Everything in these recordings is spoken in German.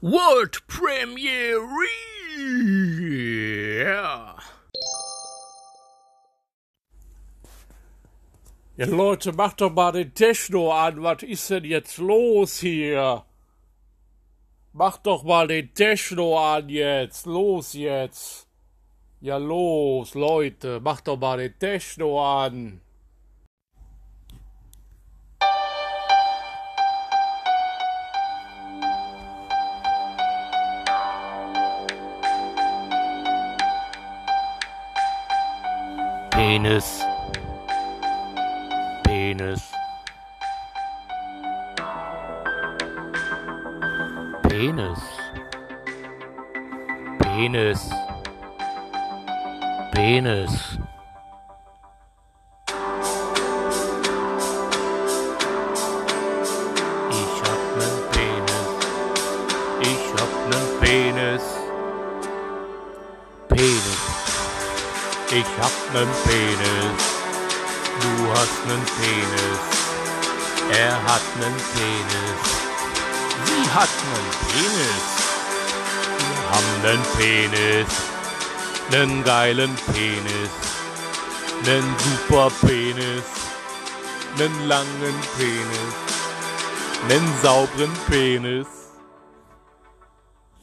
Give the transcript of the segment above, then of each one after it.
World Premiere. Ja, Leute, macht doch mal den Techno an. Was ist denn jetzt los hier? Macht doch mal den Techno an jetzt. Los jetzt. Ja, los, Leute, macht doch mal den Techno an. Penis. Penis. Penis. Penis. Penis. Ich hab nen Penis. Ich hab nen Penis. Ich hab nen Penis. Du hast nen Penis. Er hat nen Penis. Sie hat nen Penis. Wir haben nen Penis. Nen geilen Penis. Nen super Penis. Nen langen Penis. Nen sauberen Penis.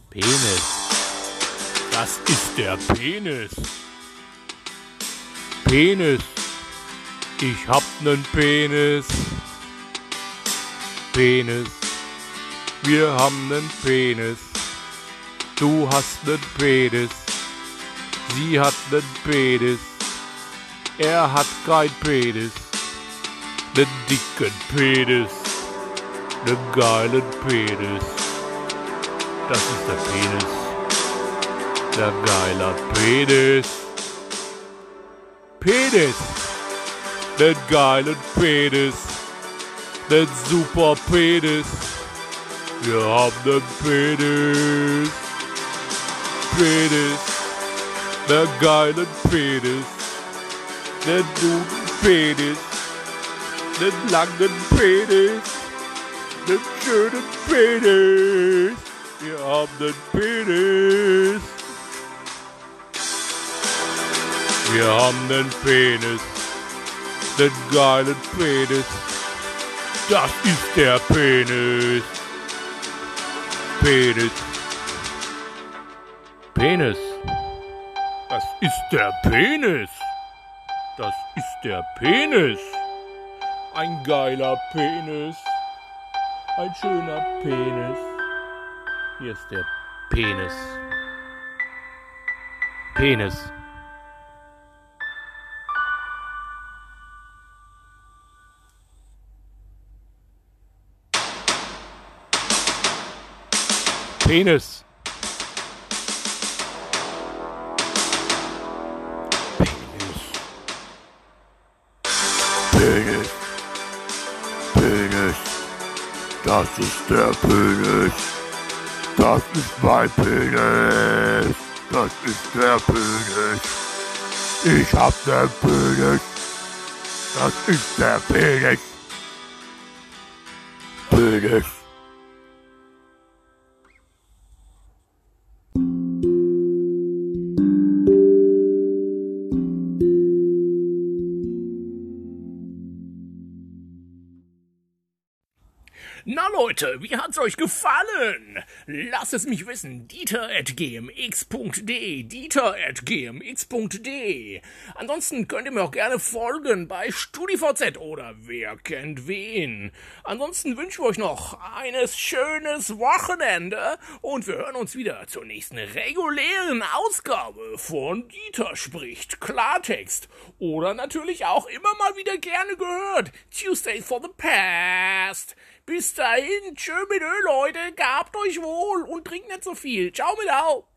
Penis. Das ist der Penis. Penis. Ich hab nen Penis. Penis. Wir haben nen Penis. Du hast nen Penis. Sie hat nen Penis. Er hat kein Penis. Nen dicken Penis. Nen geilen Penis. Das ist der Penis. Der geiler Penis. Penis. Den geilen Penis. Den super Penis. Wir haben den Penis. Penis. Den geilen Penis. Den guten Penis. Den langen Penis. Den schönen Penis. Wir haben den Penis. Wir haben den Penis. Den geilen Penis. Das ist der Penis. Penis. Penis. Das ist der Penis. Das ist der Penis. Ein geiler Penis. Ein schöner Penis. Hier ist der Penis. Penis. Penis. Penis. Penis. Das ist der Penis. Das ist mein Penis. Das ist der Penis. Ich hab den Penis. Das ist der Penis. Penis. Na Leute, wie hat's euch gefallen? Lasst es mich wissen. Dieter at gmx.de. Dieter at gmx.de. Ansonsten könnt ihr mir auch gerne folgen bei StudiVZ oder wer kennt wen. Ansonsten wünschen wir euch noch eines schönes Wochenende und wir hören uns wieder zur nächsten regulären Ausgabe von Dieter spricht Klartext oder natürlich auch immer mal wieder gerne gehört. Tuesday for the Past. Bis dahin, tschö mit Ö, Leute, gehabt euch wohl und trinkt nicht so viel. Ciao mit Au.